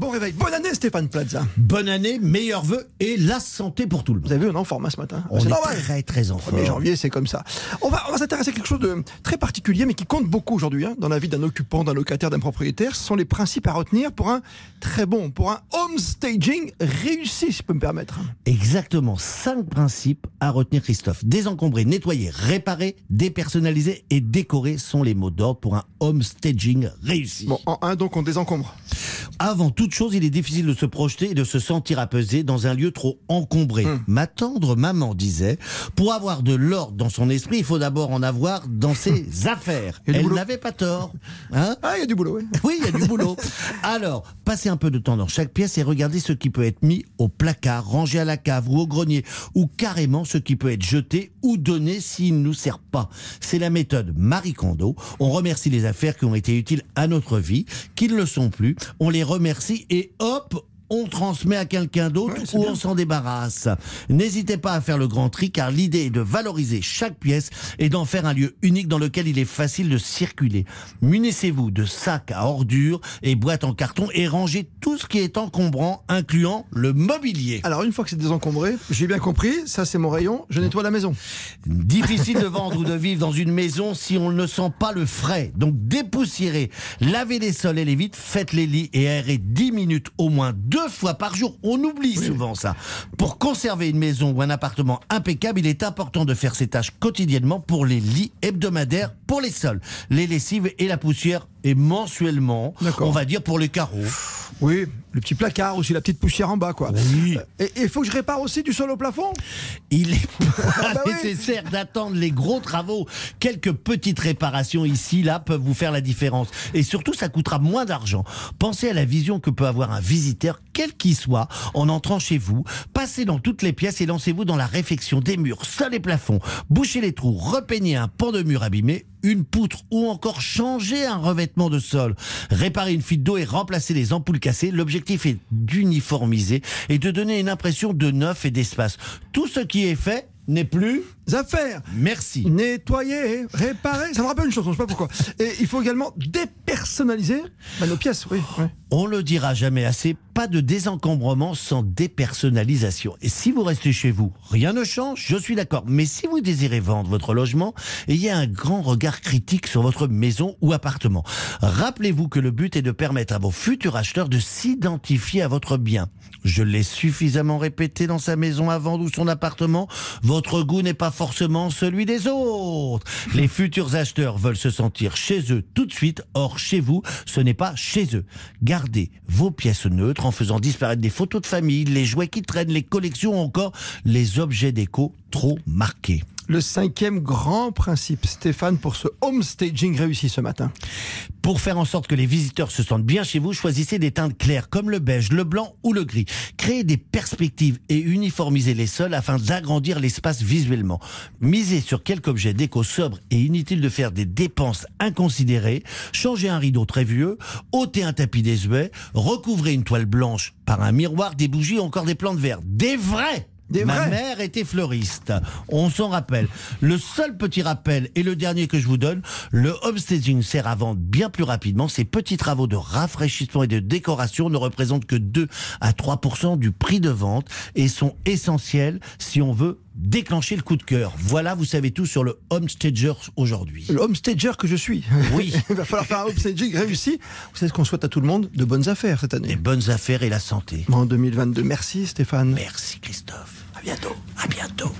Bon réveil, bonne année Stéphane Plaza. Bonne année, meilleurs vœux et la santé pour tout le monde. Vous avez vu, on est en format ce matin. On est normal. très très en 1er forme. janvier, c'est comme ça. On va, on va s'intéresser à quelque chose de très particulier, mais qui compte beaucoup aujourd'hui hein, dans la vie d'un occupant, d'un locataire, d'un propriétaire. Ce sont les principes à retenir pour un très bon, pour un home staging réussi, si je peux me permettre. Exactement, cinq principes à retenir Christophe. Désencombrer, nettoyer, réparer, dépersonnaliser et décorer sont les mots d'ordre pour un home staging réussi. Bon, en un, donc on désencombre. Avant toute chose, il est difficile de se projeter et de se sentir apaisé dans un lieu trop encombré. Hmm. Ma tendre maman disait, pour avoir de l'ordre dans son esprit, il faut d'abord en avoir dans ses affaires. Elle n'avait pas tort. Hein? Ah, il y a du boulot, oui. Oui, il y a du boulot. Alors, passez un peu de temps dans chaque pièce et regardez ce qui peut être mis au placard, rangé à la cave ou au grenier, ou carrément ce qui peut être jeté ou donné s'il ne nous sert pas. C'est la méthode Marie Kondo. On remercie les affaires qui ont été utiles à notre vie, qui ne le sont plus. On les remercie et hop on transmet à quelqu'un d'autre Ouais, ou bien. on s'en débarrasse. N'hésitez pas à faire le grand tri car l'idée est de valoriser chaque pièce et d'en faire un lieu unique dans lequel il est facile de circuler. Munissez-vous de sacs à ordures et boîtes en carton et rangez tout ce qui est encombrant, incluant le mobilier. Alors, une fois que c'est désencombré, j'ai bien compris, ça c'est mon rayon, je nettoie la maison. Difficile de vendre ou de vivre dans une maison si on ne sent pas le frais. Donc dépoussiérez, lavez les sols et les vitres, faites les lits et aérez 10 minutes au moins deux fois par jour. On oublie souvent ça. Pour conserver une maison ou un appartement impeccable, il est important de faire ces tâches quotidiennement pour les lits hebdomadaires, pour les sols, les lessives et la poussière et mensuellement, on va dire pour les carreaux. Oui, le petit placard aussi, la petite poussière en bas, quoi. Oui. Et il faut que je répare aussi du sol au plafond? Il est pas bah oui. nécessaire d'attendre les gros travaux. Quelques petites réparations ici, là, peuvent vous faire la différence. Et surtout, ça coûtera moins d'argent. Pensez à la vision que peut avoir un visiteur, quel qu'il soit, en entrant chez vous. Passez dans toutes les pièces et lancez-vous dans la réfection des murs, sols et plafonds. Bouchez les trous, repeignez un pan de mur abîmé, une poutre ou encore changer un revêtement de sol. Réparer une fuite d'eau et remplacer les ampoules cassées. L'objectif est d'uniformiser et de donner une impression de neuf et d'espace. Tout ce qui est fait n'est plus Affaires merci. Nettoyer, réparer, ça me rappelle une chanson, je sais pas pourquoi. Et il faut également dépersonnaliser bah, nos pièces, oui. ouais. On le dira jamais assez, pas de désencombrement sans dépersonnalisation. Et si vous restez chez vous, rien ne change, je suis d'accord. Mais si vous désirez vendre votre logement, ayez un grand regard critique sur votre maison ou appartement. Rappelez-vous que le but est de permettre à vos futurs acheteurs de s'identifier à votre bien. Je l'ai suffisamment répété dans sa maison à vendre ou son appartement, votre goût n'est pas forcément celui des autres. Les futurs acheteurs veulent se sentir chez eux tout de suite, or chez vous, ce n'est pas chez eux. Gardez vos pièces neutres en faisant disparaître des photos de famille, les jouets qui traînent, les collections ou encore les objets déco trop marqués. Le cinquième grand principe, Stéphane, pour ce home staging réussi ce matin. Pour faire en sorte que les visiteurs se sentent bien chez vous, choisissez des teintes claires comme le beige, le blanc ou le gris. Créez des perspectives et uniformisez les sols afin d'agrandir l'espace visuellement. Misez sur quelques objets déco sobres et inutile de faire des dépenses inconsidérées. Changez un rideau très vieux, ôtez un tapis désuet, recouvrez une toile blanche par un miroir, des bougies ou encore des plantes vertes. Des vrais Des Ma vrais mère était fleuriste. On s'en rappelle. Le seul petit rappel et le dernier que je vous donne, le homestaging sert à vendre bien plus rapidement. Ces petits travaux de rafraîchissement et de décoration ne représentent que 2 à 3 du prix de vente et sont essentiels si on veut déclencher le coup de cœur. Voilà, vous savez tout sur le homestager aujourd'hui. Le home stager que je suis. Oui. Il va falloir faire un home staging réussi. Vous savez ce qu'on souhaite à tout le monde De bonnes affaires cette Les année. bonnes affaires et la santé. En 2022. Merci Stéphane. Merci Christophe. À bientôt. À bientôt.